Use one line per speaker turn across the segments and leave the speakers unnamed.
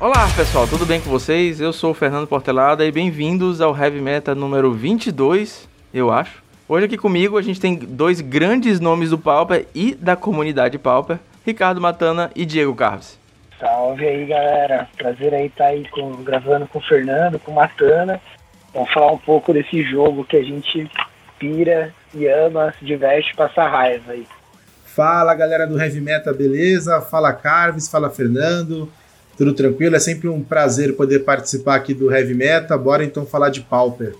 Olá pessoal, tudo bem com vocês? Eu sou o Fernando Portelada e bem-vindos ao Heavy Meta número 22, eu acho. Hoje aqui comigo a gente tem dois grandes nomes do Pauper e da comunidade Pauper, Ricardo Matana e Diego Carves.
Salve aí galera, prazer aí estar tá aí com, gravando com o Fernando, com o Matana. Vamos falar um pouco desse jogo que a gente pira e ama, se diverte, passa raiva aí.
Fala galera do Heavy Meta, beleza? Fala Carves, fala Fernando, tudo tranquilo? É sempre um prazer poder participar aqui do Heavy Meta. Bora então falar de Pauper.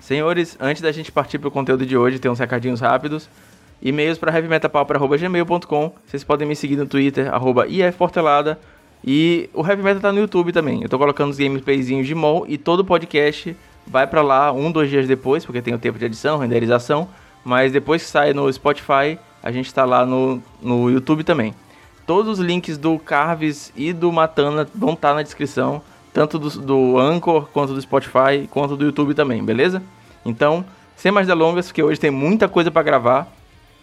Senhores, antes da gente partir para o conteúdo de hoje, tem uns recadinhos rápidos. E-mails para heavymetapauper.gmail.com. Vocês podem me seguir no Twitter, arroba ifportelada. E o Heavy Metal tá no YouTube também. Eu tô colocando os gameplayzinhos de mol e todo podcast vai para lá um, dois dias depois, porque tem o tempo de edição, renderização. Mas depois que sai no Spotify, a gente tá lá no, no YouTube também. Todos os links do Carves e do Matana vão estar tá na descrição, tanto do, do Anchor, quanto do Spotify, quanto do YouTube também, beleza? Então, sem mais delongas, porque hoje tem muita coisa para gravar,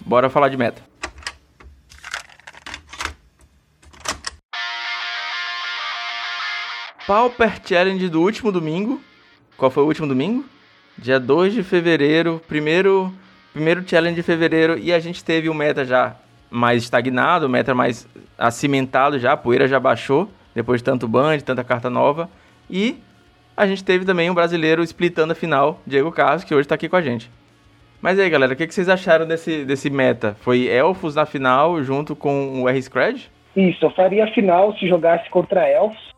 bora falar de meta. Pauper Challenge do último domingo. Qual foi o último domingo? Dia 2 de fevereiro, primeiro, primeiro challenge de fevereiro, e a gente teve o meta já mais estagnado, o meta mais acimentado já, a poeira já baixou, depois de tanto ban, de tanta carta nova. E a gente teve também um brasileiro splitando a final, Diego Carlos, que hoje está aqui com a gente. Mas aí, galera, o que, que vocês acharam desse, desse meta? Foi Elfos na final junto com o R-Scred?
Isso, eu faria a final se jogasse contra Elfos.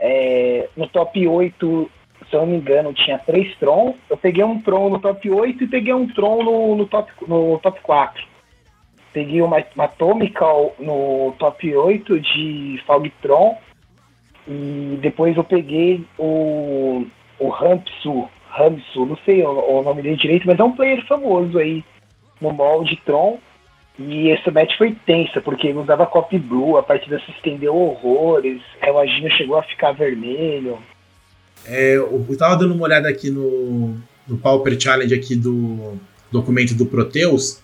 É, no top 8, se eu não me engano, tinha três Tron. Eu peguei um Tron no top 8 e peguei um Tron no, no, top, no top 4. Peguei uma, uma Atomical no top 8 de Falgtron. E depois eu peguei o, o Rampsu, Ramsu, não sei o, o, nome dele direito, mas é um player famoso aí no molde Tron. E essa match foi tensa, porque ele usava copy blue, a partida se estendeu horrores, reloginho chegou a ficar vermelho.
É, eu tava dando uma olhada aqui no, no Pauper Challenge aqui do documento do Proteus,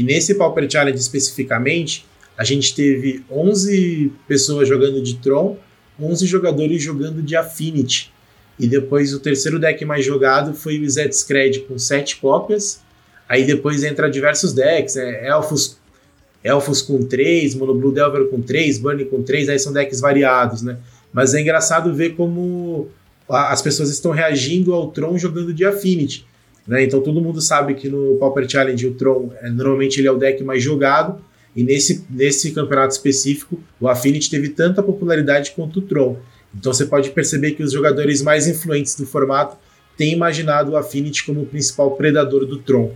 e nesse Pauper Challenge especificamente, a gente teve 11 pessoas jogando de Tron, 11 jogadores jogando de Affinity. E depois o terceiro deck mais jogado foi o Zed com 7 cópias, Aí depois entra diversos decks, é, elfos, elfos com 3, Mono Blue Delver com 3, Burning com 3, aí são decks variados, né? Mas é engraçado ver como as pessoas estão reagindo ao Tron jogando de Affinity. Né? Então todo mundo sabe que no Pauper Challenge o Tron é, normalmente ele é o deck mais jogado, e nesse, nesse campeonato específico o Affinity teve tanta popularidade quanto o Tron. Então você pode perceber que os jogadores mais influentes do formato têm imaginado o Affinity como o principal predador do Tron.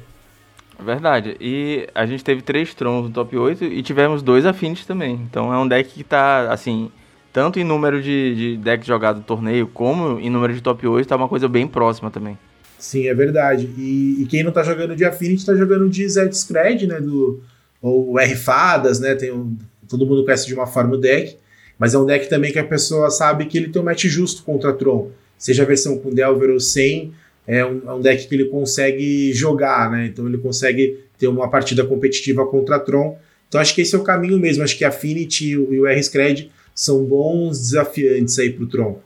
Verdade. E a gente teve três Trons no top 8 e tivemos dois Affinities também. Então é um deck que tá, assim, tanto em número de, de deck jogado no torneio, como em número de top 8, tá uma coisa bem próxima também.
Sim, é verdade. E, e quem não tá jogando de Affinity tá jogando de Zed Scred, né? Do, ou R Fadas, né? Tem um, todo mundo conhece de uma forma o deck. Mas é um deck também que a pessoa sabe que ele tem um match justo contra Tron. Seja a versão com Delver ou sem é um, é um, deck que ele consegue jogar, né? Então ele consegue ter uma partida competitiva contra Tron. Então acho que esse é o caminho mesmo. Acho que a Affinity e o R-Scred são bons desafiantes aí pro Tron.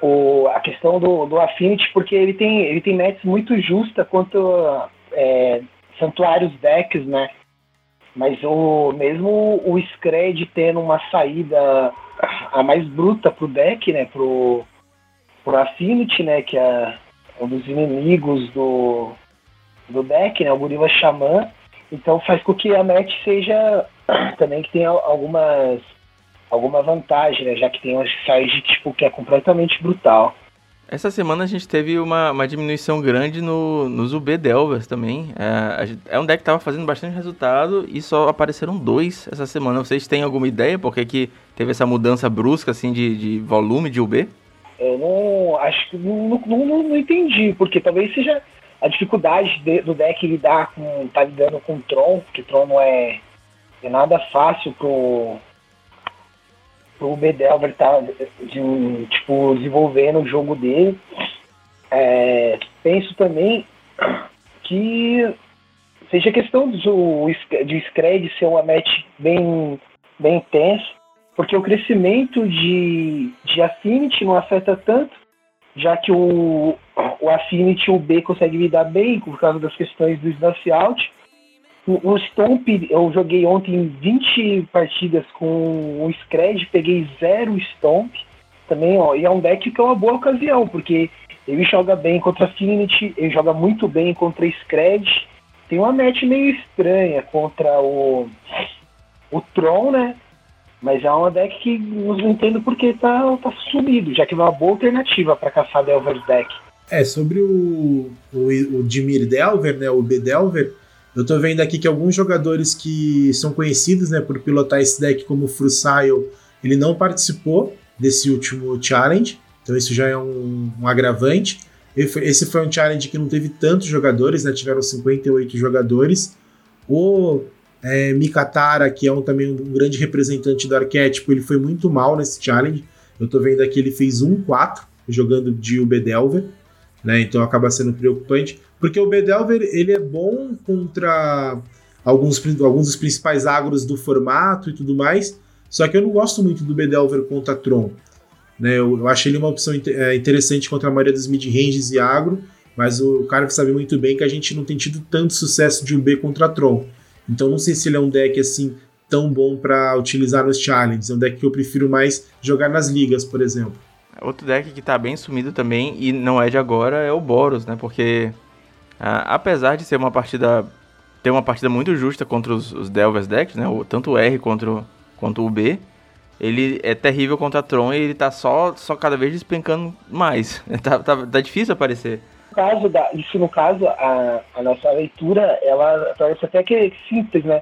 O, a questão do, do Affinity, porque ele tem, ele tem matches muito justa quanto é, santuários decks, né? Mas o, mesmo o Scred tendo uma saída a mais bruta pro deck, né? Pro, pro Affinity, né? Que é um dos inimigos do, do deck, né, o Gorila Xamã. Então faz com que a match seja também que tenha algumas alguma vantagem, né, já que tem uma size tipo que é completamente brutal.
Essa semana a gente teve uma, uma diminuição grande no, nos UB Delvers também. É, é um deck que estava fazendo bastante resultado e só apareceram dois essa semana. Vocês têm alguma ideia por que, que teve essa mudança brusca assim de, de volume de UB?
Eu não acho que não, não, não, não entendi, porque talvez seja a dificuldade de, do deck lidar com. tá lidando com Tron, porque Tron não é, é nada fácil pro. Pro Bedelver tá de, tipo, desenvolvendo o jogo dele. É, penso também que seja questão do, de Scred ser uma match bem, bem intensa porque o crescimento de, de Affinity não afeta tanto, já que o, o Affinity o B consegue lidar bem por causa das questões do Snuff Out. O, Stomp, eu joguei ontem 20 partidas com o Scred, peguei zero Stomp também, ó, e é um deck que é uma boa ocasião, porque ele joga bem contra Affinity, ele joga muito bem contra Scred. Tem uma match meio estranha contra o, o Tron, né? Mas é uma deck que não entendo porque tá, tá sumido, já que é uma boa alternativa para caçar Delver's deck.
É, sobre o, o, o Dimir Delver, né, o B Delver, eu tô vendo aqui que alguns jogadores que são conhecidos, né, por pilotar esse deck como o Frusail, ele não participou desse último challenge, então isso já é um, um agravante. Esse foi um challenge que não teve tantos jogadores, né, tiveram 58 jogadores. O é, Mikatara, que é um, também um grande representante do arquétipo, ele foi muito mal nesse challenge. Eu tô vendo aqui ele fez 1-4 jogando de Ubedelver, né? Então acaba sendo preocupante, porque o Ubedelver ele é bom contra alguns, alguns dos principais agros do formato e tudo mais, só que eu não gosto muito do Bedelver contra Tron. Né? Eu, eu achei ele uma opção é, interessante contra a maioria dos mid-ranges e agro, mas o cara sabe muito bem que a gente não tem tido tanto sucesso de UB contra Tron. Então não sei se ele é um deck assim tão bom para utilizar nos challenges. É um deck que eu prefiro mais jogar nas ligas, por exemplo.
Outro deck que tá bem sumido também e não é de agora é o Boros, né? Porque ah, apesar de ser uma partida ter uma partida muito justa contra os, os Delvers decks, né? Tanto o R quanto, quanto o B, ele é terrível contra Tron e ele tá só, só cada vez despencando mais. tá, tá, tá difícil aparecer
caso da, isso no caso, a, a nossa leitura, ela parece até que é simples, né?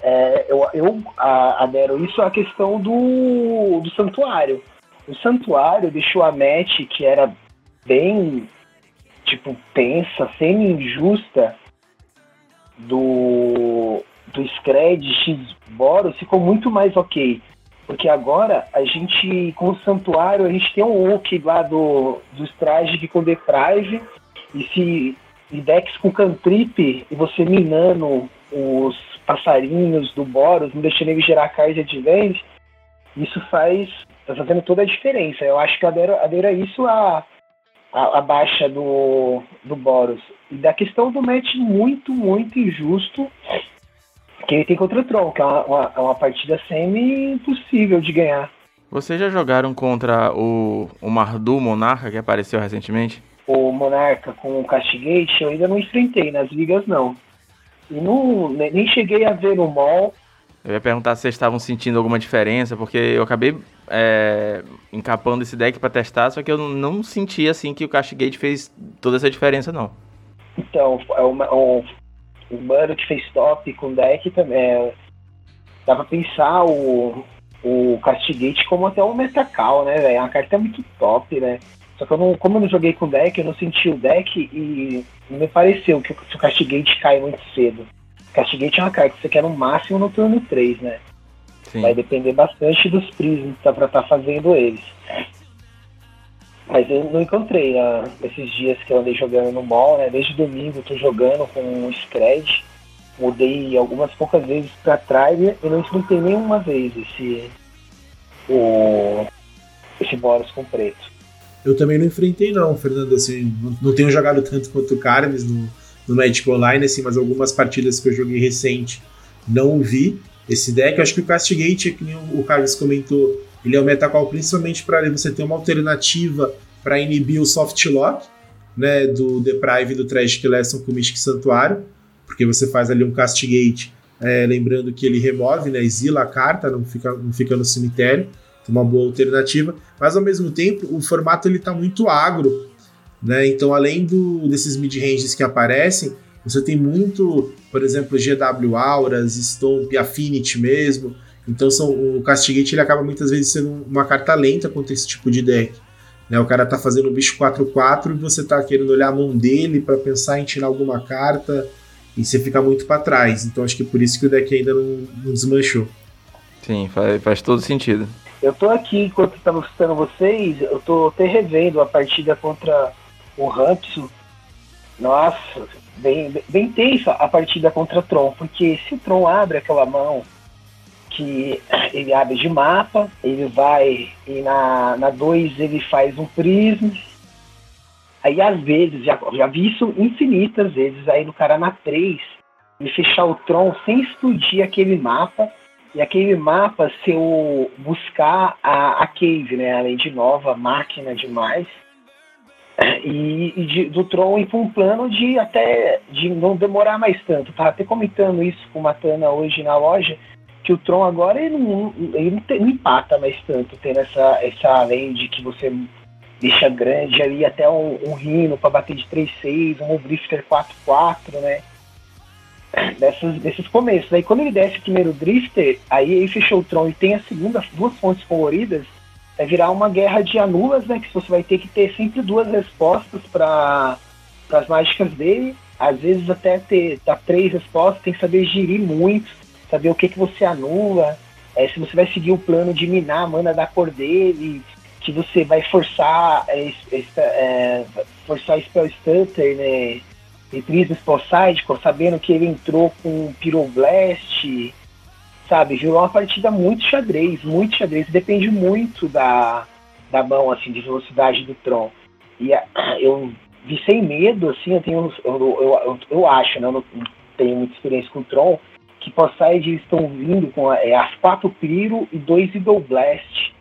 É, eu eu a, adero isso à questão do, do santuário. O santuário deixou a match que era bem, tipo, tensa, semi-injusta do, do Scred X Boros ficou muito mais ok. Porque agora a gente, com o santuário, a gente tem um look lá do, dos trajes com Deprive e se e decks com cantrip e você minando os passarinhos do Boros, não deixando ele gerar card advance, isso faz. tá fazendo toda a diferença. Eu acho que adero, adero isso a, a, a, baixa do, do Boros. E da questão do match muito, muito injusto que ele tem contra o Tron, que é uma, uma, é uma partida semi-impossível de ganhar.
Vocês já jogaram contra o, o Mardu Monarca que apareceu recentemente?
o Monarca com o Castigate, eu ainda não enfrentei, nas ligas não. E não, nem cheguei a ver no mall.
Eu ia perguntar se vocês estavam sentindo alguma diferença, porque eu acabei é, encapando esse deck para testar, só que eu não senti assim que o Castigate fez toda essa diferença, não.
Então, é o, o, o mano que fez top com deck também. É, dá pra pensar o, o Castigate como até um Metacal, né, velho? É uma carta muito top, né? Só que eu não, como eu não joguei com deck, eu não senti o deck e não me pareceu que o Castigate cai muito cedo. Castigate é uma carta que você quer no máximo no turno 3, né? Sim. Vai depender bastante dos prismas tá, pra estar tá fazendo eles. Mas eu não encontrei uh, esses dias que eu andei jogando no mall, né? Desde domingo eu tô jogando com o Scred. Mudei algumas poucas vezes pra trás e não enfrentei nenhuma vez esse. O, esse Boros com preto.
Eu também não enfrentei, não, Fernando. Assim, não, não tenho jogado tanto quanto o Carmes no, no Magic Online, assim, mas algumas partidas que eu joguei recente não vi esse deck. Eu acho que o Castigate, que o Carlos comentou, ele é o metacall principalmente para você ter uma alternativa para inibir o soft lock, né, do Deprive do Tragic Lesson com o Mystic Santuário, porque você faz ali um Castigate, é, lembrando que ele remove, né, exila a carta, não fica, não fica no cemitério uma boa alternativa, mas ao mesmo tempo o formato ele tá muito agro, né? Então além do, desses mid-ranges que aparecem, você tem muito, por exemplo, GW Auras, Stomp, Affinity mesmo. Então são, o Castigate ele acaba muitas vezes sendo uma carta lenta contra esse tipo de deck. Né? O cara tá fazendo um bicho 4-4 e você tá querendo olhar a mão dele para pensar em tirar alguma carta e você fica muito para trás. Então acho que é por isso que o deck ainda não, não desmanchou.
Sim, faz, faz todo sentido.
Eu tô aqui, enquanto estava escutando vocês, eu tô até revendo a partida contra o Hampson. Nossa, bem, bem tensa a partida contra Tron, porque se o Tron abre aquela mão que ele abre de mapa, ele vai e na 2 ele faz um prisma. Aí às vezes, já, já vi isso infinitas vezes, aí no cara na 3, ele fechar o Tron sem explodir aquele mapa, e aquele mapa se eu buscar a, a Cave, né? Além de nova, máquina demais. E, e de, do Tron ir para um plano de até de não demorar mais tanto. Tava até comentando isso com o Matana hoje na loja, que o Tron agora ele não, ele não, tem, não empata mais tanto, tendo essa, essa além de que você deixa grande ali até um, um Rhino para bater de 3-6, um Drifter 4-4, né? Dessas, desses começos. Aí quando ele desce o primeiro Drifter, aí ele fechou o Tron e tem as segundas duas fontes coloridas, vai virar uma guerra de anulas, né? Que você vai ter que ter sempre duas respostas para as mágicas dele. Às vezes até ter tá, três respostas, tem que saber girir muito, saber o que, que você anula, é, se você vai seguir o plano de minar a mana da cor dele, que você vai forçar é, é, forçar Spell Stutter, né? E Spell Sidecore, sabendo que ele entrou com Pyroblast, sabe? Virou uma partida muito xadrez, muito xadrez. Depende muito da, da mão, assim, de velocidade do Tron. E a, eu vi sem medo, assim, eu tenho, eu, eu, eu, eu acho, né? Eu não tenho muita experiência com o Tron, que Poseid estão vindo com é, as quatro Pyro e dois Eagle Blast.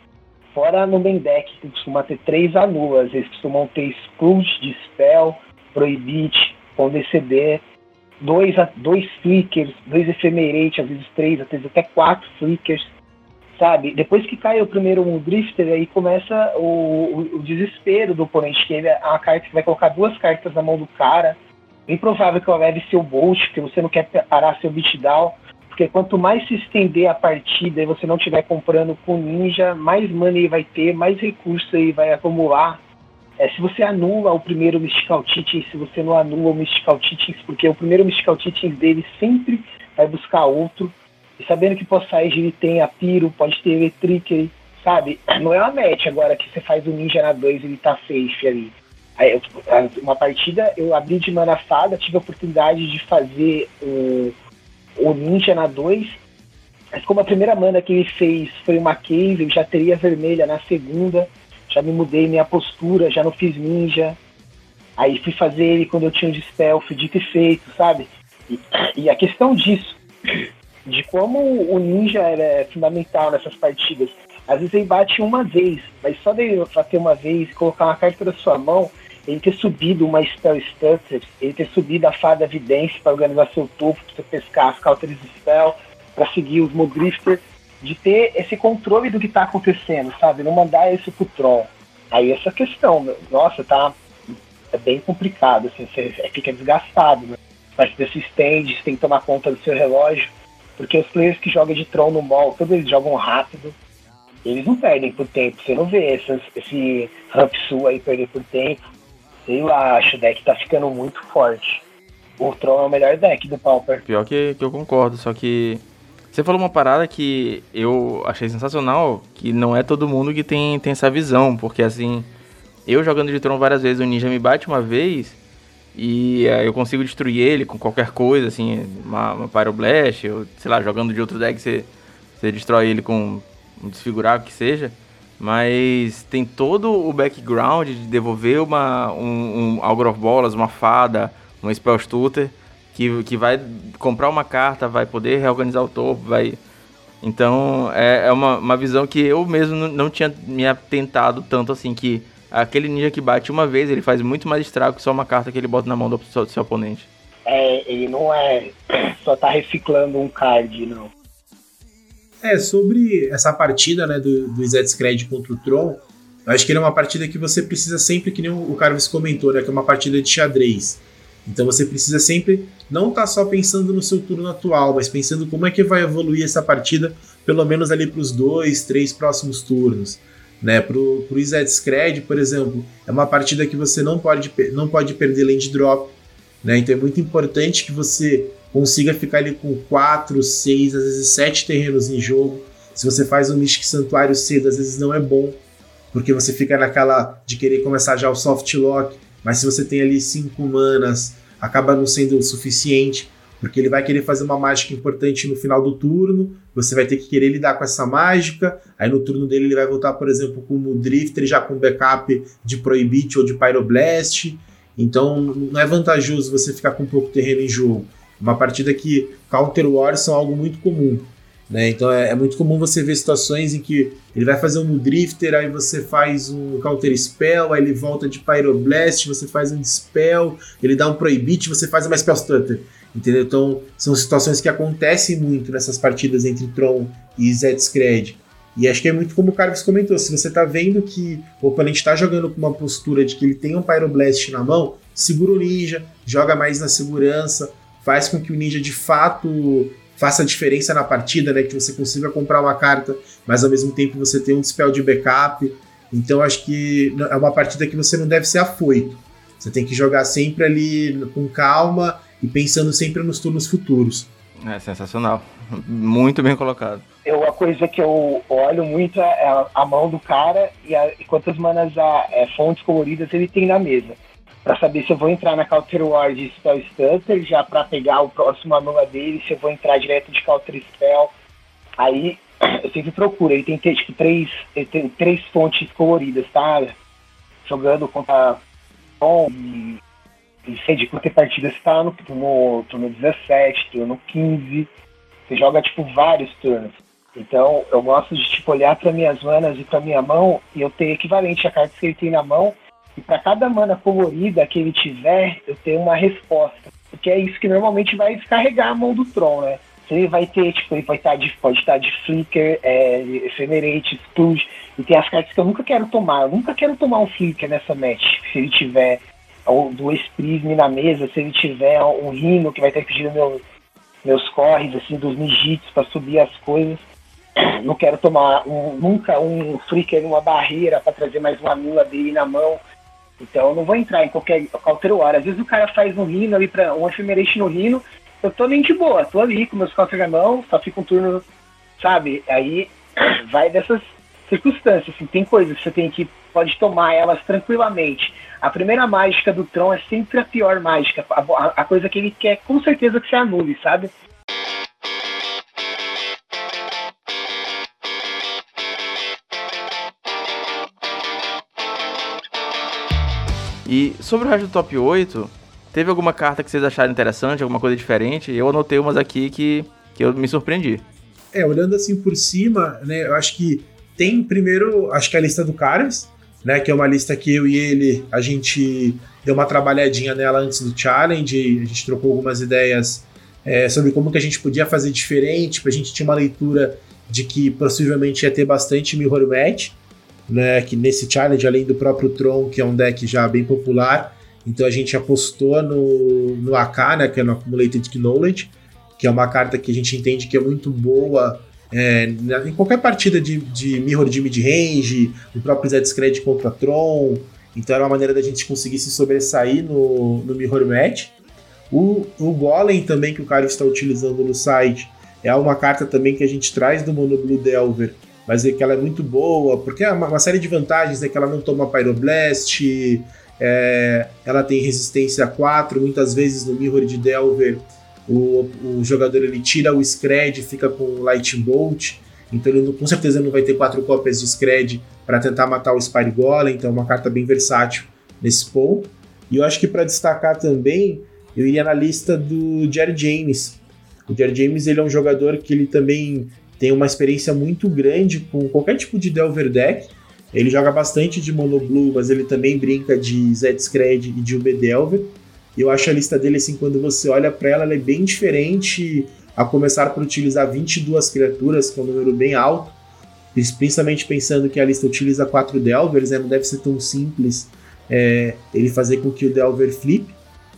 Fora no main deck, que costuma ter três anulas, eles costumam ter Scrooge, Dispel, Prohibit, com dois, dois flickers, dois ephemerate, às vezes três, às vezes até quatro flickers, sabe? Depois que cai o primeiro um drifter, aí começa o, o, o, desespero do oponente, que ele é uma carta que vai colocar duas cartas na mão do cara. Bem provável que ela leve seu bolt, porque você não quer parar seu beatdown. Porque quanto mais se estender a partida e você não estiver comprando com ninja, mais money vai ter, mais recursos aí vai acumular é, se você anula o primeiro Mystical Teachings, se você não anula o Mystical Teachings, porque o primeiro Mystical Teachings dele sempre vai buscar outro, e sabendo que Possage ele tem a Piro, pode ter Electric, sabe? Não é uma match agora que você faz o Ninja na 2 e ele tá safe ali. Aí, uma partida, eu abri de mana fada, tive a oportunidade de fazer o, o Ninja na 2, mas como a primeira mana que ele fez foi uma Cave, eu já teria vermelha na segunda, já me mudei minha postura, já não fiz ninja. Aí fui fazer ele quando eu tinha um dispel, fui dito e feito, sabe? E, e, a questão disso, de como o ninja era fundamental nessas partidas. Às vezes ele bate uma vez, mas só dele bater uma vez e colocar uma carta na sua mão, ele ter subido uma spell stutter, ele ter subido a fada evidência para organizar seu topo, para você pescar as counters de spell, para seguir os Modrifter, de ter esse controle do que está acontecendo, sabe? Não mandar isso pro Tron. Aí essa questão, nossa, tá é bem complicado, assim, você fica desgastado, né? Mas desses stands tem que tomar conta do seu relógio, porque os players que jogam de Tron no mall, todos eles jogam rápido, eles não perdem por tempo, você não vê essas, esse Ramp Sul aí perder por tempo. Sei lá, acho o deck tá ficando muito forte. O Tron é o melhor deck do Pauper.
Pior que, que eu concordo, só que você falou uma parada que eu achei sensacional, que não é todo mundo que tem, tem essa visão, porque assim, eu jogando de Tron várias vezes, o ninja me bate uma vez e uh, eu consigo destruir ele com qualquer coisa, assim, uma, uma Pyroblast, ou sei lá, jogando de outro deck você, você destrói ele com um desfigurado que seja. Mas tem todo o background de devolver uma, um, um Algor of Bolas, uma fada, uma Spell Stutter que, que vai comprar uma carta, vai poder reorganizar o topo, vai. Então é, é uma, uma visão que eu mesmo não tinha me atentado tanto assim que aquele ninja que bate uma vez, ele faz muito mais estrago que só uma carta que ele bota na mão do seu, do seu oponente.
É, ele não é só tá reciclando um card, não.
É, sobre essa partida né, do, do Zed contra o Tron, eu acho que ele é uma partida que você precisa sempre, que nem o Carlos comentou, né, que é uma partida de xadrez. Então você precisa sempre não estar tá só pensando no seu turno atual, mas pensando como é que vai evoluir essa partida, pelo menos ali para os dois, três próximos turnos. Né, pro, pro Zed Scred, por exemplo, é uma partida que você não pode, não pode perder land drop, né, então é muito importante que você consiga ficar ali com 4, 6, às vezes 7 terrenos em jogo. Se você faz um Mystic Santuário cedo, às vezes não é bom, porque você fica naquela de querer começar já o soft lock, mas se você tem ali 5 manas, acaba não sendo o suficiente. porque ele vai querer fazer uma mágica importante no final do turno, você vai ter que querer lidar com essa mágica, aí no turno dele ele vai voltar, por exemplo, com o Drifter já com backup de Prohibit ou de Pyroblast, então não é vantajoso você ficar com pouco terreno em jogo. Uma partida que Counter Wars são algo muito comum. Né? Então é, é, muito comum você ver situações em que ele vai fazer um Drifter, aí você faz um Counter Spell, aí ele volta de Pyroblast, você faz um Dispel, ele dá um Prohibit, você faz uma Spell Stutter. Entendeu? Então, são situações que acontecem muito nessas partidas entre Tron e Zed E acho que é muito como o Carlos comentou: se você tá vendo que o oponente tá jogando com uma postura de que ele tem um Pyroblast na mão, segura o ninja, joga mais na segurança, faz com que o ninja de fato faça a diferença na partida, né? Que você consiga comprar uma carta, mas ao mesmo tempo você tem um dispel de backup. Então acho que é uma partida que você não deve ser afoito. Você tem que jogar sempre ali com calma e pensando sempre nos turnos futuros.
É sensacional. Muito bem colocado.
Eu, a coisa que eu olho muito é a, mão do cara e, a, e quantas manas a, é, fontes coloridas ele tem na mesa. Pra saber se eu vou entrar na Counter War de Spell Stutter, já pra pegar o próximo anula dele, se eu vou entrar direto de Counter Spell. Aí eu sempre procuro. Ele tem tipo, três, tem três fontes coloridas, tá? Jogando contra Tom e sei de quantas partidas você tá no turno, turno 17, turno 15. Você joga, tipo, vários turnos. Então, eu gosto de, tipo, olhar para minhas manas e para minha mão e eu ter equivalente a cartas que ele tem na mão. E para cada mana colorida que ele tiver, eu tenho uma resposta. Porque é isso que normalmente vai descarregar a mão do Tron, né? Você vai ter, tipo, ele vai estar de, pode estar de Flicker, é, Ephemerate. E tem as cartas que eu nunca quero tomar. Eu nunca quero tomar um Flicker nessa match. Se ele tiver ou duas prisme na mesa, se ele tiver um rino que vai estar pedindo meu, meus corres, assim, dos mijits para subir as coisas. Não quero tomar um, nunca um flicker numa barreira para trazer mais uma mula dele na mão. Então eu não vou entrar em qualquer, qualquer hora. Às vezes o cara faz um rino ali para um ephemerate no rino, eu tô nem de boa, tô ali com meus cofres na mão, só fica um turno, sabe? Aí vai dessas circunstâncias. Assim, tem coisas que você tem que pode tomar elas tranquilamente. A primeira mágica do Tron é sempre a pior mágica, a, a coisa que ele quer com certeza que você anule, sabe?
E sobre o resto do top 8, teve alguma carta que vocês acharam interessante, alguma coisa diferente? Eu anotei umas aqui que, que eu me surpreendi.
É, olhando assim por cima, né, eu acho que tem primeiro, acho que a lista do Caras, né? Que é uma lista que eu e ele, a gente deu uma trabalhadinha nela antes do challenge, a gente trocou algumas ideias é, sobre como que a gente podia fazer diferente, a gente tinha uma leitura de que possivelmente ia ter bastante mirror match, né? Que nesse challenge, além do próprio Tron, que é um deck já bem popular, então a gente apostou no, no AK, né? Que é no Accumulated Knowledge, que é uma carta que a gente entende que é muito boa é, em qualquer partida de, de mirror de mid-range, o próprio Zed Scred contra Tron. Então era uma maneira da gente conseguir se sobressair no, no mirror match. O, o Golem também que o cara está utilizando no site é uma carta também que a gente traz do Mono Blue Delver, mas é que ela é muito boa, porque é uma, uma série de vantagens, né? Que ela não toma Pyroblast, é, ela tem resistência a 4, muitas vezes no Mirror de Delver o, o jogador ele tira o Scred, fica com Lightning Bolt, então ele com certeza não vai ter quatro cópias de Scred para tentar matar o Spire Golem, então é uma carta bem versátil nesse ponto. E eu acho que para destacar também, eu iria na lista do Jerry James. O Jerry James ele é um jogador que ele também tem uma experiência muito grande com qualquer tipo de Delver deck. Ele joga bastante de Mono Blue, mas ele também brinca de Zed Scred e de UB Delver. Eu acho a lista dele, assim, quando você olha para ela, ela é bem diferente, a começar por utilizar 22 criaturas, que é um número bem alto, principalmente pensando que a lista utiliza quatro Delvers, né? não deve ser tão simples é, ele fazer com que o Delver flip,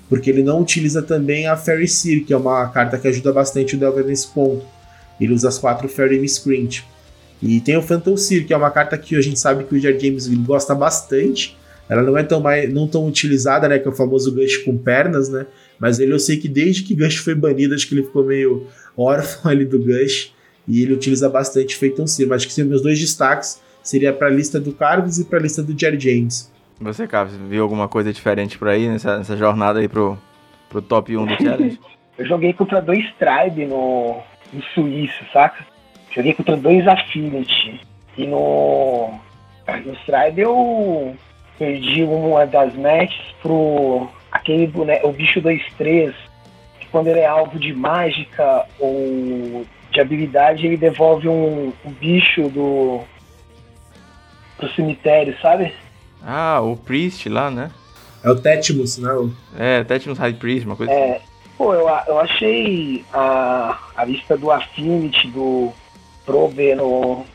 porque ele não utiliza também a Fairy Seer, que é uma carta que ajuda bastante o Delver nesse ponto. Ele usa as quatro Fairy Miscreant. E tem o Phantom Seer, que é uma carta que a gente sabe que o Jar James gosta bastante, ela não é tão, mais, não tão utilizada, né? Que é o famoso Gush com pernas, né? Mas ele eu sei que desde que Gush foi banido, acho que ele ficou meio órfão ali do Gush. E ele utiliza bastante Phantom Seer. Mas acho que são meus dois destaques. Seria para a lista do Carves e para a lista do Jerry James.
Você, Carves, viu alguma coisa diferente por aí nessa, nessa jornada aí pro, pro top 1 do Challenge?
Eu joguei contra dois Tribe no, no Suíço, saca? Joguei contra dois Affinity. E no, no Tribe eu perdi uma das matches pro aquele boneco, o bicho 2-3, que quando ele é alvo de mágica ou de habilidade, ele devolve um, um bicho do pro cemitério, sabe?
Ah, o Priest lá, né?
É o Tetmus, não?
É, Tetmus High Priest, uma coisa
é, assim. Pô, eu, eu achei a, a lista do Affinity, do Probe no,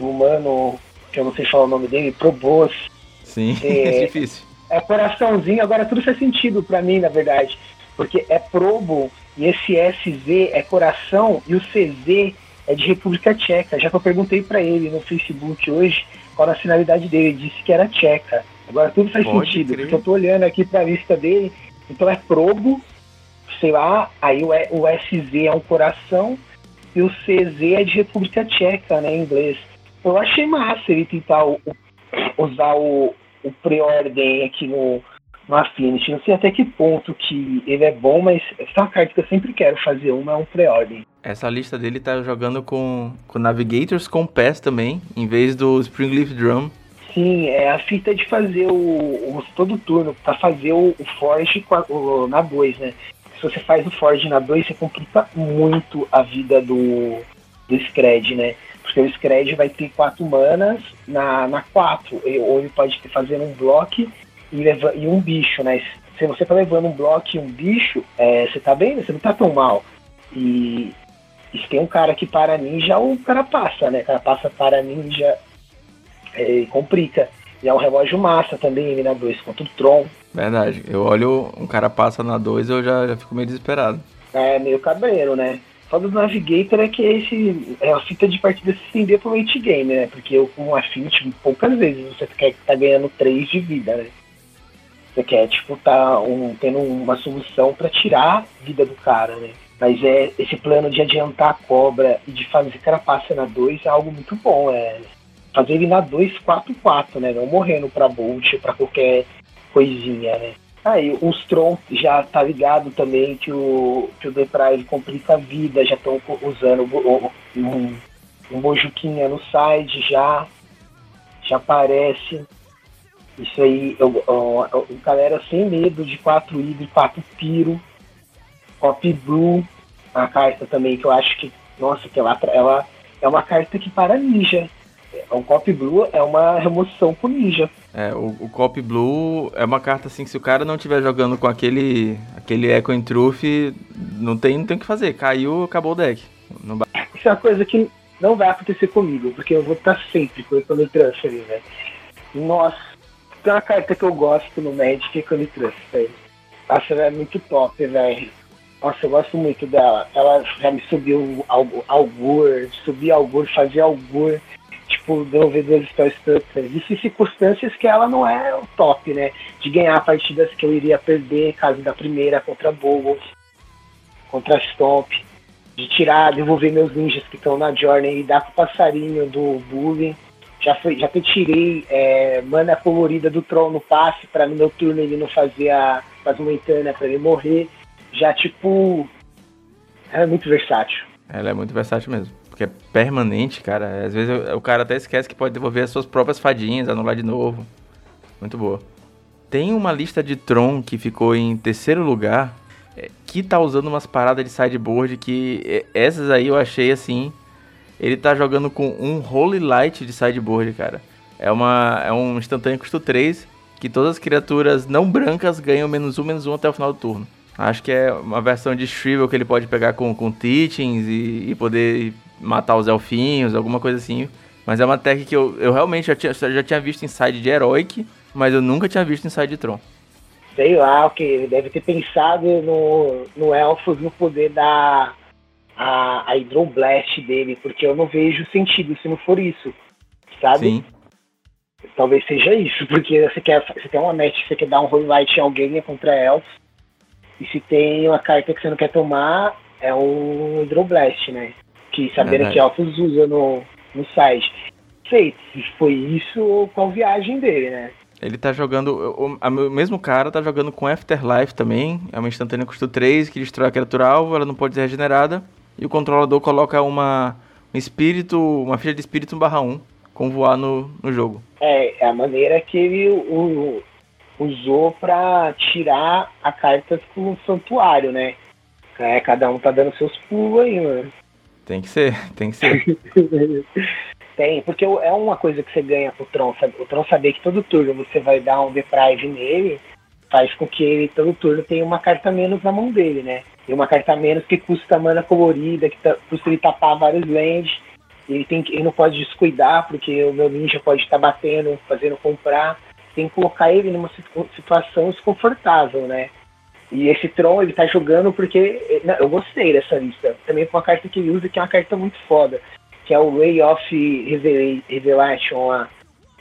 no humano, que eu não sei falar o nome dele, Probos.
Sim, é, é difícil.
É coraçãozinho, agora tudo faz sentido pra mim, na verdade. Porque é Probo e esse SZ é coração e o CZ é de República Tcheca. Já que eu perguntei para ele no Facebook hoje qual a nacionalidade dele, ele disse que era tcheca. Agora tudo faz Pode sentido, crer. porque eu tô olhando aqui para a lista dele, então é probo, sei lá, aí o, o SZ é um coração e o CZ é de República Tcheca, né, em inglês. Eu achei massa ele tentar o, usar o, o preordem aqui no, no Affinity. Não sei até que ponto que ele é bom, mas essa é uma carta que eu sempre quero fazer uma, é um preordem.
Essa lista dele tá jogando com, com Navigators com Pass também, em vez do Springleaf Drum.
Sim, é a fita de fazer o, o todo turno, pra fazer o, o Forge o, na 2, né? Se você faz o Forge na 2, você complica muito a vida do, do Scred, né? Porque o Scred vai ter 4 manas na, na 4, ou ele pode fazendo um bloco e, leva, e um bicho, né? Se você tá levando um bloco e um bicho, é, você tá bem, você não tá tão mal. E, e se tem um cara que para ninja, o cara passa, né? O cara passa para ninja é, e complica. E é um relógio massa também, ele na 2, contra o Tron.
Verdade. Eu olho, um cara passa na 2 eu já, já fico meio desesperado.
É, meio cabreiro, né? Só do Navigator é que esse, é a fita de partida se estender pro late game, né? Porque eu com o Affinity, poucas vezes você quer tá ganhando 3 de vida, né? Você quer, tipo, tá um, tendo uma solução para tirar a vida do cara, né? Mas é esse plano de adiantar a cobra e de fazer carapaça na 2 é algo muito bom. É fazer ele na 2, 4, 4, né? Não morrendo pra Bolt, pra qualquer coisinha, né? Aí os Tron já tá ligado também que o, que o Deprive complica a vida, já estão usando um, um bojuquinha no side já, já aparece. Isso aí, eu, eu, eu, galera sem medo de 4 Hydro, 4 Piro, Pop Blue, a carta também que eu acho que, nossa, que ela, ela é uma carta que para ninja. O Cop Blue é uma remoção pro ninja.
É, o, o Cop Blue é uma carta assim que se o cara não estiver jogando com aquele aquele Echo em não tem, não tem o que fazer. Caiu, acabou o deck. Não...
Isso é uma coisa que não vai acontecer comigo, porque eu vou estar sempre com o Transfer, velho. Nossa, tem uma carta que eu gosto no Magic, é Cone Trust, velho. Nossa, ela é muito top, velho. Nossa, eu gosto muito dela. Ela já me subiu Algur, subir Algur, fazer Algur, tipo, Spell Stutters. Isso em circunstâncias que ela não é o top, né? De ganhar partidas que eu iria perder, caso da primeira contra Bogos, contra Stomp. De tirar, devolver meus ninjas que estão na Journey e dar pro passarinho do Bullying já, foi, já tirei é, mana colorida do Troll no passe para no meu turno ele não fazer a faz momentânea para ele morrer. Já tipo. É muito versátil.
Ela é muito versátil mesmo. Porque é permanente, cara. Às vezes o cara até esquece que pode devolver as suas próprias fadinhas, anular de novo. Muito boa. Tem uma lista de Tron que ficou em terceiro lugar. É, que tá usando umas paradas de sideboard que é, essas aí eu achei assim ele tá jogando com um Holy Light de sideboard, cara. É, uma, é um instantâneo custo 3, que todas as criaturas não brancas ganham menos 1, menos 1 até o final do turno. Acho que é uma versão de Shrivel que ele pode pegar com, com Teachings e, e poder matar os elfinhos, alguma coisa assim. Mas é uma tech que eu, eu realmente já tinha, já tinha visto em side de Heroic, mas eu nunca tinha visto em side de Tron.
Sei lá, o que ele deve ter pensado no, no Elfos no poder da a, a Hydroblast dele, porque eu não vejo sentido se não for isso, sabe? Sim. Talvez seja isso, porque você quer, você tem uma match, você quer dar um Holy Light em alguém é contra Elfos, e se tem uma carta que você não quer tomar, é um Hydroblast, né? Que sabendo que Elfos usa no, no site. Sei se foi isso ou qual viagem dele, né?
Ele tá jogando. O, o, mesmo cara tá jogando com Afterlife também. É uma instantânea custo 3 que destrói a criatura alvo, ela não pode ser regenerada. E o controlador coloca uma. Um espírito. Uma ficha de espírito barra 1 com voar no, no jogo.
É, é a maneira que ele o, usou para tirar a carta com o santuário, né? É, cada um tá dando seus pulos aí, mano.
Tem que ser, tem que ser.
tem, porque é uma coisa que você ganha pro Tron. O Tron saber que todo turno você vai dar um deprive nele, faz com que ele todo turno tenha uma carta menos na mão dele, né? E uma carta menos que custa mana colorida, que tá, custa ele tapar vários lands. Ele, tem, ele não pode descuidar, porque o meu ninja pode estar tá batendo, fazendo comprar. Tem que colocar ele numa situação desconfortável, né? E esse Tron, ele tá jogando porque. Não, eu gostei dessa lista. Também com uma carta que ele usa, que é uma carta muito foda. Que é o Way of Revelation lá.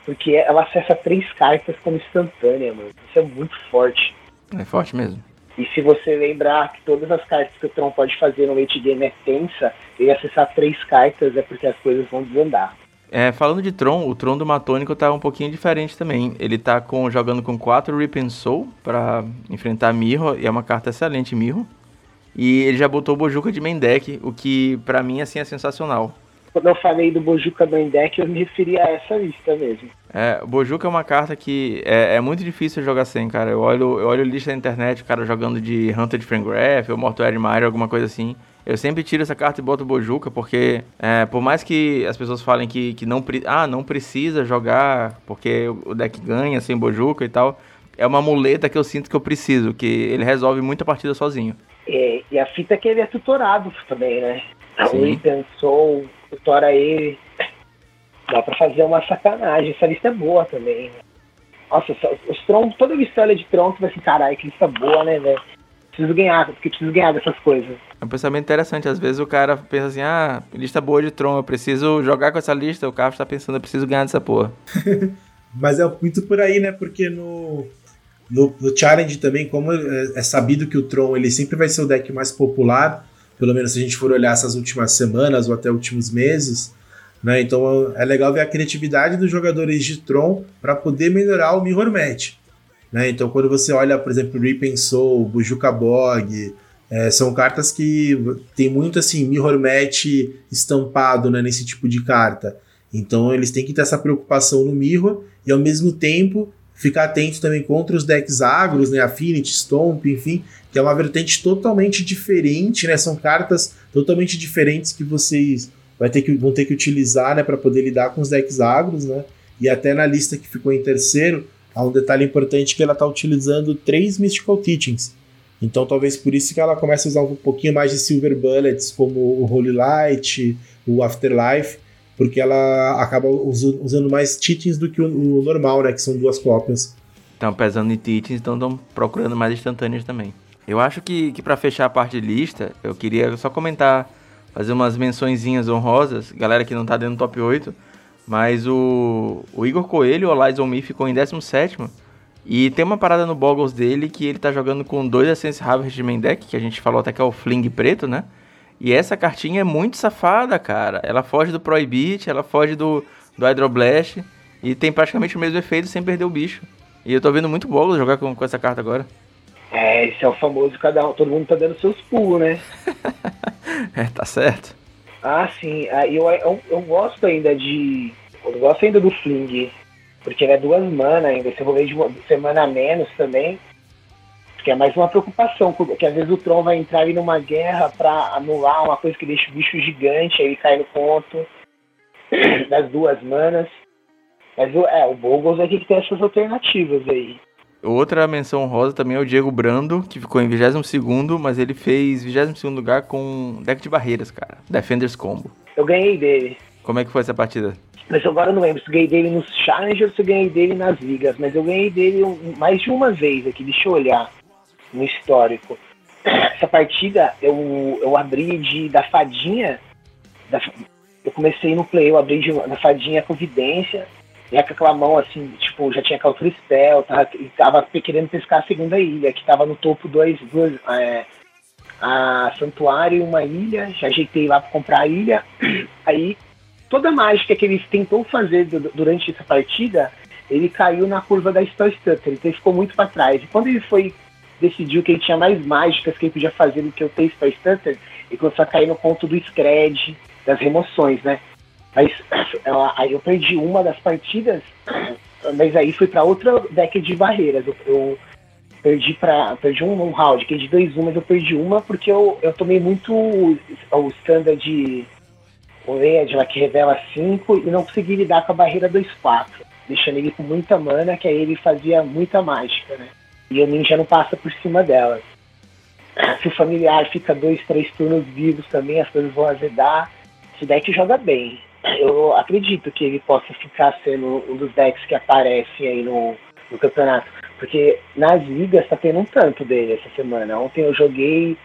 Porque ela acessa três cartas como instantânea, mano. Isso é muito forte.
É forte mesmo.
E se você lembrar que todas as cartas que o Tron pode fazer no late game é tensa, ele acessar três cartas é porque as coisas vão desandar.
É, falando de Tron, o Tron do Matônico tá um pouquinho diferente também. Ele tá com, jogando com 4 Rip Soul pra enfrentar Mirro, e é uma carta excelente, Mirro. E ele já botou o Bojuka de main deck, o que pra mim assim é sensacional.
Quando eu falei do Bojuka main deck, eu me referi a essa lista mesmo.
É, o Bojuka é uma carta que é, é, muito difícil jogar sem, cara. Eu olho, eu olho lista na internet, o cara jogando de Hunter de Fangraph ou Mortuary Mire, alguma coisa assim. Eu sempre tiro essa carta e boto o Bojuka, porque é, por mais que as pessoas falem que, que não, ah, não precisa jogar porque o deck ganha sem Bojuka e tal, é uma muleta que eu sinto que eu preciso, que ele resolve muita partida sozinho.
É, e a fita é que ele é tutorado também, né? Sim. O pensou, tutora ele. Dá pra fazer uma sacanagem. Essa lista é boa também. Nossa, os Tron, toda história de Tron, você vai assim, caralho, que lista boa, né, velho? Preciso ganhar, porque preciso ganhar dessas coisas.
É um pensamento interessante. Às vezes o cara pensa assim, ah, lista boa de Tron, eu preciso jogar com essa lista. O cara está pensando, eu preciso ganhar dessa porra.
Mas é muito por aí, né? Porque no, no, no, Challenge também, como é, é, sabido que o Tron ele sempre vai ser o deck mais popular, pelo menos se a gente for olhar essas últimas semanas ou até últimos meses, né? Então é legal ver a criatividade dos jogadores de Tron para poder melhorar o Mirror Match. Né? Então, quando você olha, por exemplo, and Soul, Bujuka Bog, é, são cartas que tem muito assim, mirror match estampado né, nesse tipo de carta. Então eles têm que ter essa preocupação no mirror e ao mesmo tempo ficar atento também contra os decks agros, né, Affinity, Stomp, enfim, que é uma vertente totalmente diferente, né? São cartas totalmente diferentes que vocês vai ter que, vão ter que utilizar, né, para poder lidar com os decks agros, né? E até na lista que ficou em terceiro, há um detalhe importante que ela está utilizando três Mystical Teachings. Então talvez por isso que ela comece a usar um pouquinho mais de Silver Bullets, como o Holy Light, o Afterlife, porque ela acaba usando mais teachings do que o, normal, né? Que são duas cópias.
Estão pesando em teachings, então estão procurando mais instantâneas também. Eu acho que, que para fechar a parte de lista, eu queria só comentar, fazer umas mençõezinhas honrosas, galera que não tá dentro do top 8, mas o, o Igor Coelho, o Lies on Me, ficou em 17 e tem uma parada no Boggles dele que ele tá jogando com dois Essence Harvest de main deck, que a gente falou até que é o Fling preto, né? E essa cartinha é muito safada, cara. Ela foge do Prohibit, ela foge do, do Hydroblast e tem praticamente o mesmo efeito sem perder o bicho. E eu tô vendo muito Boggles jogar com, com essa carta agora.
É, esse é o famoso cada um, todo mundo tá dando seus pulos, né?
é, tá certo.
Ah, sim. Ah, eu, eu, eu gosto ainda de. Eu gosto ainda do Fling. Porque ele é duas mana ainda. Esse rolê de uma semana a menos também. Que é mais uma preocupação. Porque às vezes o Tron vai entrar ali numa guerra pra anular uma coisa que deixa o bicho gigante, aí cai no ponto das duas manas. Mas é, o Bogos é que tem essas alternativas aí.
Outra menção rosa também é o Diego Brando, que ficou em 22 mas ele fez 22 lugar com deck de barreiras, cara. Defenders Combo.
Eu ganhei dele.
Como é que foi essa partida?
Mas agora eu não lembro se eu ganhei dele nos Challengers ou se eu ganhei dele nas ligas, mas eu ganhei dele mais de uma vez aqui, deixa eu olhar no histórico. Essa partida eu, eu abri de, da fadinha, da, eu comecei no play, eu abri de, da fadinha com vidência, e com aquela mão assim, tipo, já tinha Culture Spell, tava, tava querendo pescar a segunda ilha, que tava no topo dois, dois é, a Santuário e uma ilha, já ajeitei lá para comprar a ilha. Aí toda a mágica que eles tentou fazer durante essa partida ele caiu na curva da Spell Stutter, então ele ficou muito para trás. E quando ele foi decidiu que ele tinha mais mágicas que ele podia fazer do que o Taste Spell Stutter, ele começou a cair no ponto do scred, das remoções, né? Mas aí eu perdi uma das partidas, mas aí fui para outra deck de barreiras. Eu, eu perdi para perdi um, um round, que de 2 1, mas eu perdi uma porque eu, eu tomei muito o, o standard o Ed lá que revela 5 e não consegui lidar com a barreira 2-4, deixando ele com muita mana, que aí ele fazia muita mágica, né? E o ninja não passa por cima dela. Se o familiar fica dois, três turnos vivos também, as coisas vão azedar. Esse deck joga bem. Eu acredito que ele possa ficar sendo um dos decks que aparecem aí no, no campeonato. Porque nas ligas tá tendo um tanto dele essa semana. Ontem eu joguei,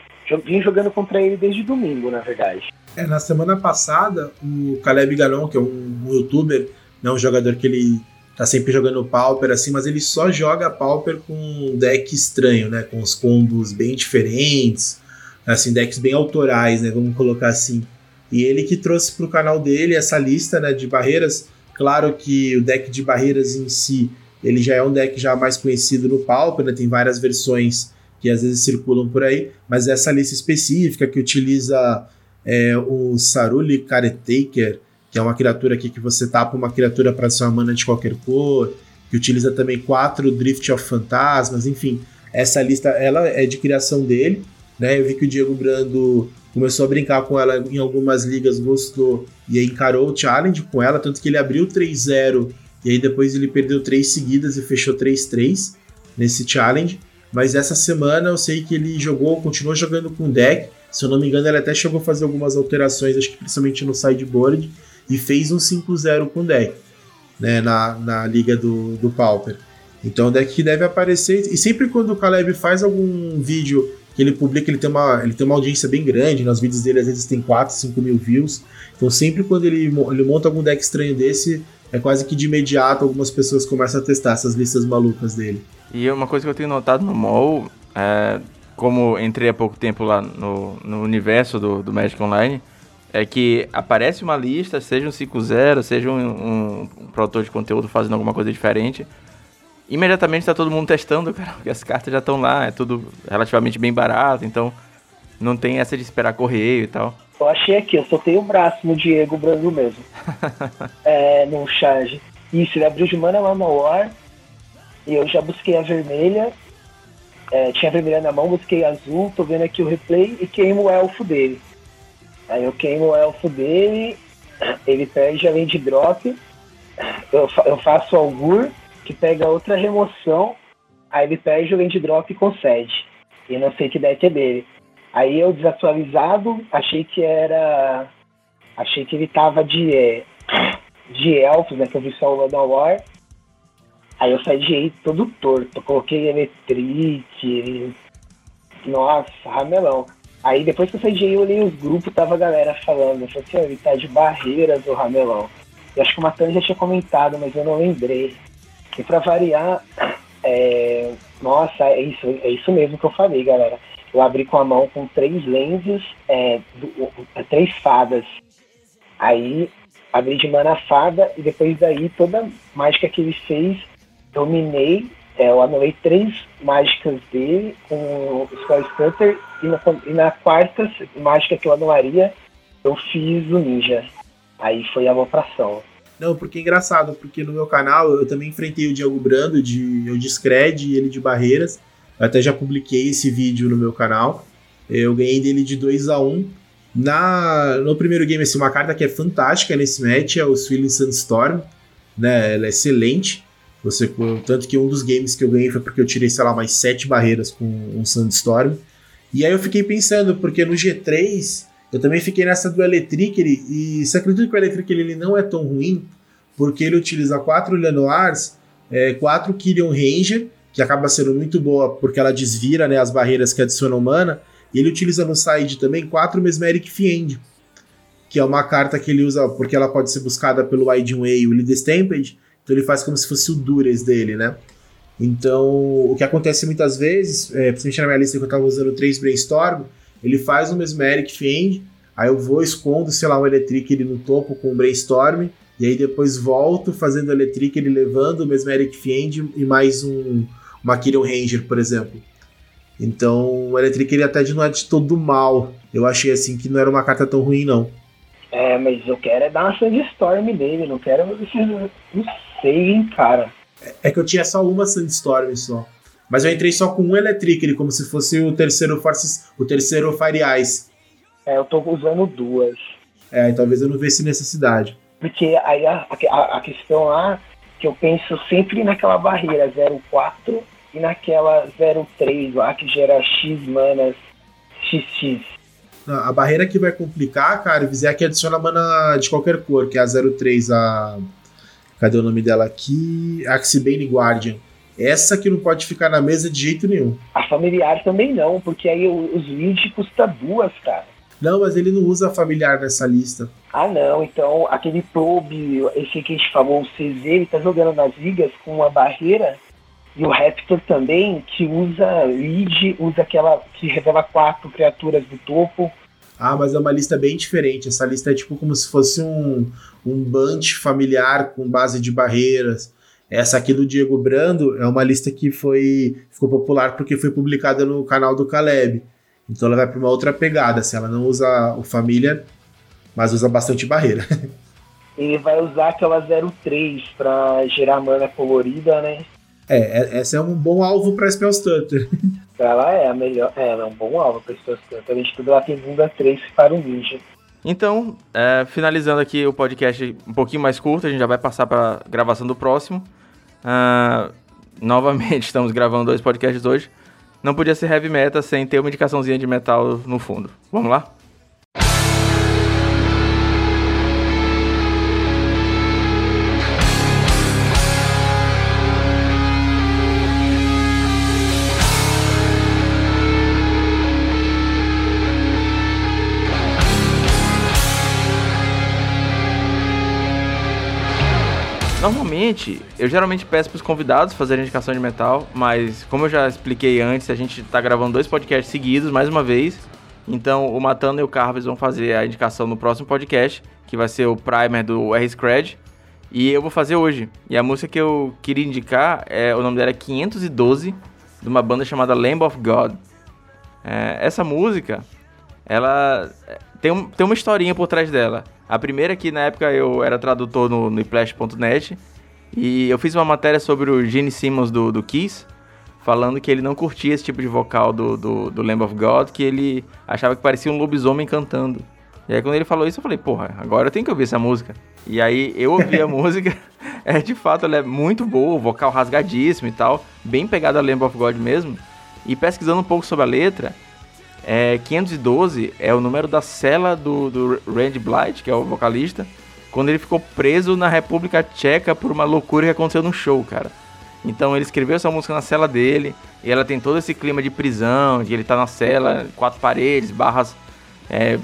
vim jogando contra ele desde domingo, na verdade.
É, na semana passada, o Caleb Galon, que é um, um youtuber, né, um jogador que ele tá sempre jogando Pauper assim, mas ele só joga Pauper com um deck estranho, né? Com os combos bem diferentes, assim, decks bem autorais, né? Vamos colocar assim. E ele que trouxe pro canal dele essa lista, né, de barreiras. Claro que o deck de barreiras em si, ele já é um deck já mais conhecido no Pauper, né? Tem várias versões que às vezes circulam por aí, mas essa lista específica que utiliza é, o Saruli Caretaker, que é uma criatura aqui que você tapa uma criatura para ser uma mana de qualquer cor, que utiliza também quatro Drift of Fantasmas, enfim. Essa lista ela é de criação dele, né? Eu vi que o Diego Brando começou a brincar com ela em algumas ligas, gostou e aí encarou o challenge com ela, tanto que ele abriu 3-0 e aí depois ele perdeu três seguidas e fechou 3-3 nesse challenge. Mas essa semana eu sei que ele jogou, continuou jogando com deck. Se eu não me engano, ele até chegou a fazer algumas alterações, acho que principalmente no sideboard e fez um 5-0 com o deck, né, na, na liga do, do Pauper. Então o deck deve aparecer, e sempre quando o Caleb faz algum vídeo que ele publica, ele tem uma, ele tem uma audiência bem grande, nos vídeos dele às vezes tem 4, 5 mil views, então sempre quando ele, ele monta algum deck estranho desse, é quase que de imediato algumas pessoas começam a testar essas listas malucas dele.
E uma coisa que eu tenho notado no MOL, é, como entrei há pouco tempo lá no, no universo do, do Magic Online, é que aparece uma lista, seja um 5.0, seja um, um, um, produtor de conteúdo fazendo alguma coisa diferente. Imediatamente está todo mundo testando, cara, porque as cartas já estão lá, é tudo relativamente bem barato, então não tem essa de esperar correio e tal.
Eu achei aqui, eu soltei o braço no Diego Brando mesmo. é, no charge. Isso, ele abriu de Mana Mama War, e eu já busquei a vermelha, é, tinha a vermelha na mão, busquei a azul, tô vendo aqui o replay e queimo o elfo dele. Aí eu queimo o elfo dele, ele perde além de drop, eu, eu faço augur, que pega outra remoção, aí ele perde o land drop e concede. E não sei que deck é dele. Aí eu desatualizado, achei que era. Achei que ele tava de, é, de elfos, né? Que eu vi só o Lord War. Aí eu saí de todo torto. Coloquei Electric. Nossa, ramelão. Aí depois que eu saí de aí, eu olhei os grupos, tava a galera falando. Eu falei assim, ele tá de barreiras o Ramelão. Eu acho que o Matan já tinha comentado, mas eu não lembrei. E pra variar, é... nossa, é isso, é isso mesmo que eu falei, galera. Eu abri com a mão com três lenses, é, do, três fadas. Aí abri de mana fada e depois daí toda mágica que ele fez, dominei é, eu anulei três mágicas dele com o Spell Stunter e na, e na quarta mágica que eu anularia, eu fiz o Ninja. Aí foi a alopração.
Não, porque é engraçado, porque no meu canal eu também enfrentei o Diego Brando, de, eu de ele de Barreiras. Eu até já publiquei esse vídeo no meu canal. Eu ganhei dele de 2 a 1 na, No primeiro game, assim, uma carta que é fantástica nesse match é o Swilling Sandstorm. Né? Ela é excelente. Você, tanto que um dos games que eu ganhei foi porque eu tirei, sei lá, mais sete barreiras com um Sandstorm. E aí eu fiquei pensando, porque no G3 eu também fiquei nessa do Electric, ele, e você acredita que o Electric ele, ele não é tão ruim? Porque ele utiliza quatro Lenoirs, é, quatro Kyrion Ranger, que acaba sendo muito boa porque ela desvira né, as barreiras que adicionam mana, e ele utiliza no side também quatro Mesmeric Fiend, que é uma carta que ele usa porque ela pode ser buscada pelo Wide Way e o Lead Stampede, então ele faz como se fosse o Dures dele, né? Então, o que acontece muitas vezes, é, principalmente na minha lista que eu tava usando três Brainstorm, ele faz um Mesmeric Fiend, aí eu vou, escondo, sei lá, um Electric ele no topo com um Brainstorm, E aí depois volto fazendo o Electric, ele levando o mesmo Eric Fiend e mais um uma Kyrian Ranger, por exemplo. Então o Electric ele até não é de todo mal. Eu achei assim que não era uma carta tão ruim, não.
É, mas eu quero é dar uma Sandstorm nele, não quero. Não sei, hein, cara.
É que eu tinha só uma Sandstorm só. Mas eu entrei só com um Electric, ele como se fosse o terceiro Forces, o terceiro Fire Ice.
É, eu tô usando duas.
É, talvez eu não visse necessidade.
Porque aí a, a, a questão lá, que eu penso sempre naquela barreira 04 e naquela 03 lá, que gera X manas XX.
A barreira que vai complicar, cara, é que adiciona mana de qualquer cor, que é a 03, a. Cadê o nome dela aqui? Axibane Guardian. Essa que não pode ficar na mesa de jeito nenhum.
A familiar também não, porque aí os lead custa duas, cara.
Não, mas ele não usa familiar nessa lista.
Ah, não. Então, aquele probe, esse que a gente falou, o CZ, ele tá jogando nas ligas com uma barreira. E o Raptor também, que usa lead, usa aquela que revela quatro criaturas do topo.
Ah, mas é uma lista bem diferente. Essa lista é tipo como se fosse um, um bunch familiar com base de barreiras. Essa aqui do Diego Brando é uma lista que foi ficou popular porque foi publicada no canal do Caleb. Então ela vai para uma outra pegada, assim, ela não usa o família, mas usa bastante barreira.
Ele vai usar aquela 03 para gerar mana colorida, né?
É, é, essa é um bom alvo para Spellstunter.
Ela é a melhor, é, ela é um bom alvo para Spellstunter. A gente tudo ela tem bunda 3 para o Ninja.
Então, é, finalizando aqui o podcast um pouquinho mais curto, a gente já vai passar para gravação do próximo. Uh, novamente, estamos gravando dois podcasts hoje não podia ser heavy metal sem ter uma indicaçãozinha de metal no fundo. Vamos lá? Normalmente, eu geralmente peço para os convidados fazerem indicação de metal, mas como eu já expliquei antes, a gente está gravando dois podcasts seguidos, mais uma vez. Então, o Matando e o Carves vão fazer a indicação no próximo podcast, que vai ser o primer do R-Scred. E eu vou fazer hoje. E a música que eu queria indicar, é o nome dela é 512, de uma banda chamada Lamb of God. É, essa música, ela é, tem, um, tem uma historinha por trás dela. A primeira que na época eu era tradutor no, no Iplash.net e eu fiz uma matéria sobre o Gene Simmons do, do Kiss, falando que ele não curtia esse tipo de vocal do, do, do Lamb of God, que ele achava que parecia um lobisomem cantando. E aí quando ele falou isso, eu falei, porra, agora eu tenho que ouvir essa música. E aí eu ouvi a música, é de fato, ela é muito boa, vocal rasgadíssimo e tal, bem pegada a Lamb of God mesmo. E pesquisando um pouco sobre a letra, é, 512 é o número da cela do, do Randy Blight, que é o vocalista, quando ele ficou preso na República Tcheca por uma loucura que aconteceu no show, cara. Então ele escreveu essa música na cela dele, e ela tem todo esse clima de prisão, de ele tá na cela, quatro paredes, barras, é,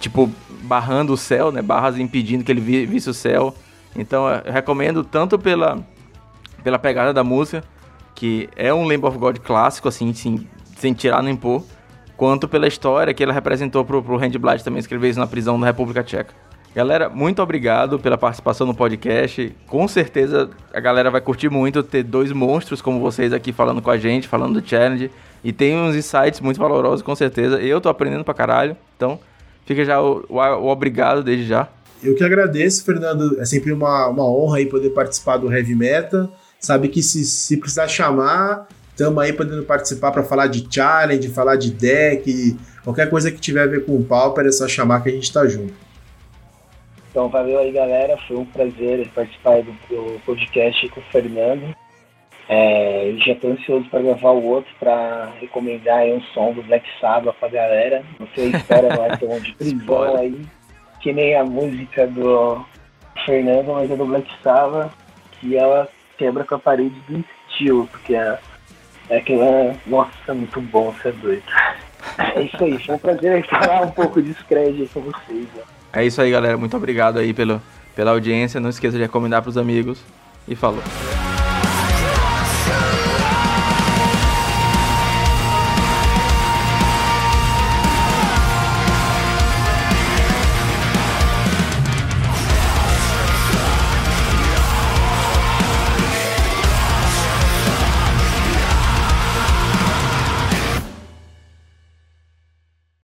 tipo, barrando o céu, né? Barras impedindo que ele visse o céu. Então eu recomendo tanto pela, pela pegada da música, que é um Lamb of God clássico, assim, sem, sem tirar nem pôr, quanto pela história que ela representou pro, pro Handblad também escrever isso na prisão da República Tcheca. Galera, muito obrigado pela participação no podcast. Com certeza a galera vai curtir muito ter dois monstros como vocês aqui falando com a gente, falando do challenge. E tem uns insights muito valorosos, com certeza. Eu tô aprendendo pra caralho. Então, fica já o, o, o obrigado desde já.
Eu que agradeço, Fernando. É sempre uma, uma honra aí poder participar do Heavy Meta. Sabe que se, se precisar chamar, Estamos aí podendo participar para falar de challenge, falar de deck, qualquer coisa que tiver a ver com o Pauper, é só chamar que a gente está junto.
Então, valeu aí, galera. Foi um prazer participar do, do podcast com o Fernando. É, já estou ansioso para gravar o outro para recomendar um som do Black Sabbath para a galera. Não sei a história vai ter um de prisão aí, que nem a música do Fernando, mas é do Black Sabbath, que ela quebra com a parede do estilo, porque é que é, nossa, muito bom, você é doido. É isso aí, foi um prazer falar um pouco de Scred com vocês. Né?
É isso aí, galera. Muito obrigado aí pelo, pela audiência. Não esqueça de recomendar pros amigos. E falou.